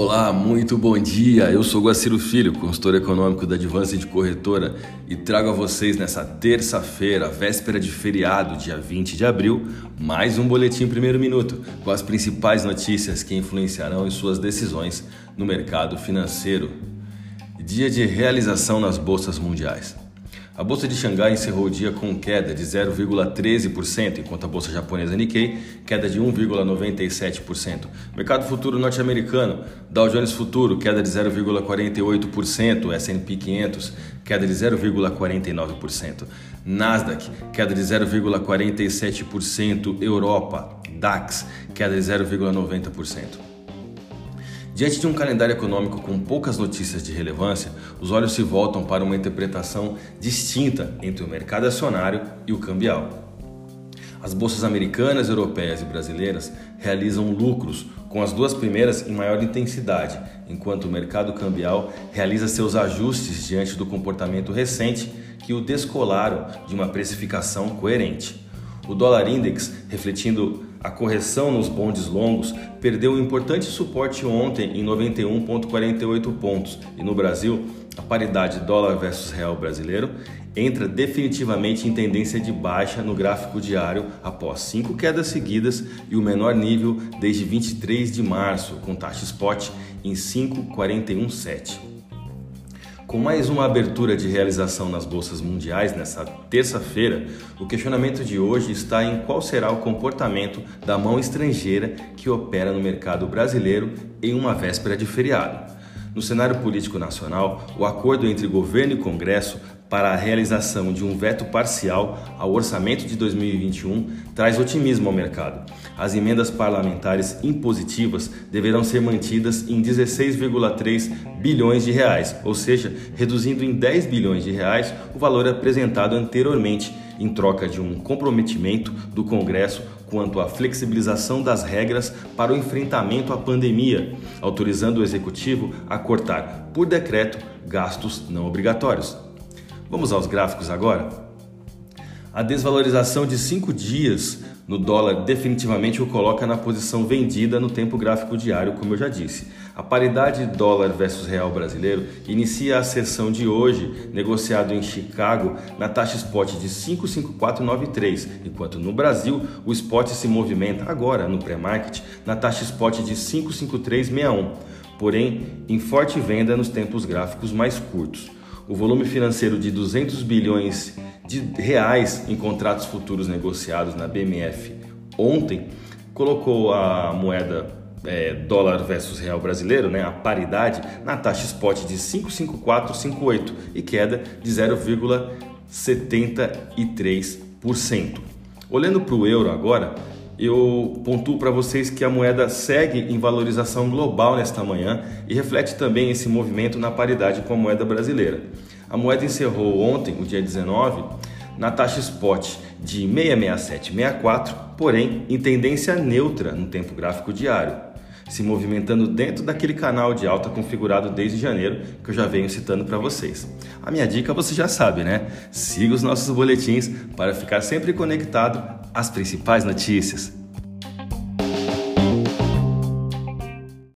Olá, muito bom dia. Eu sou Guaciro Filho, consultor econômico da Advance de Corretora e trago a vocês nessa terça-feira, véspera de feriado, dia 20 de abril, mais um boletim primeiro minuto com as principais notícias que influenciarão em suas decisões no mercado financeiro. Dia de realização nas bolsas mundiais. A bolsa de Xangai encerrou o dia com queda de 0,13%, enquanto a bolsa japonesa Nikkei queda de 1,97%. Mercado futuro norte-americano, Dow Jones Futuro queda de 0,48%, S&P 500 queda de 0,49%, Nasdaq queda de 0,47%, Europa, DAX queda de 0,90%. Diante de um calendário econômico com poucas notícias de relevância, os olhos se voltam para uma interpretação distinta entre o mercado acionário e o cambial. As bolsas americanas, europeias e brasileiras realizam lucros, com as duas primeiras em maior intensidade, enquanto o mercado cambial realiza seus ajustes diante do comportamento recente que o descolaram de uma precificação coerente. O dólar index, refletindo a correção nos bondes longos, perdeu um importante suporte ontem em 91,48 pontos e no Brasil, a paridade dólar versus real brasileiro entra definitivamente em tendência de baixa no gráfico diário após cinco quedas seguidas e o menor nível desde 23 de março, com taxa spot em 5,417. Com mais uma abertura de realização nas bolsas mundiais nessa terça-feira, o questionamento de hoje está em qual será o comportamento da mão estrangeira que opera no mercado brasileiro em uma véspera de feriado. No cenário político nacional, o acordo entre governo e Congresso para a realização de um veto parcial ao orçamento de 2021 traz otimismo ao mercado. As emendas parlamentares impositivas deverão ser mantidas em 16,3 bilhões de reais, ou seja, reduzindo em 10 bilhões de reais o valor apresentado anteriormente em troca de um comprometimento do Congresso quanto à flexibilização das regras para o enfrentamento à pandemia, autorizando o executivo a cortar por decreto gastos não obrigatórios. Vamos aos gráficos agora? A desvalorização de cinco dias no dólar definitivamente o coloca na posição vendida no tempo gráfico diário, como eu já disse. A paridade dólar versus real brasileiro inicia a sessão de hoje, negociado em Chicago, na taxa spot de 55493, enquanto no Brasil o spot se movimenta agora no pré-market na taxa spot de 55361, porém em forte venda nos tempos gráficos mais curtos. O volume financeiro de 200 bilhões de reais em contratos futuros negociados na BMF ontem colocou a moeda é, dólar versus real brasileiro, né, a paridade, na taxa spot de 55458 e queda de 0,73%. Olhando para o euro agora, eu pontuo para vocês que a moeda segue em valorização global nesta manhã e reflete também esse movimento na paridade com a moeda brasileira. A moeda encerrou ontem, o dia 19, na taxa spot de 66764, porém em tendência neutra no tempo gráfico diário, se movimentando dentro daquele canal de alta configurado desde janeiro que eu já venho citando para vocês. A minha dica você já sabe, né? Siga os nossos boletins para ficar sempre conectado às principais notícias.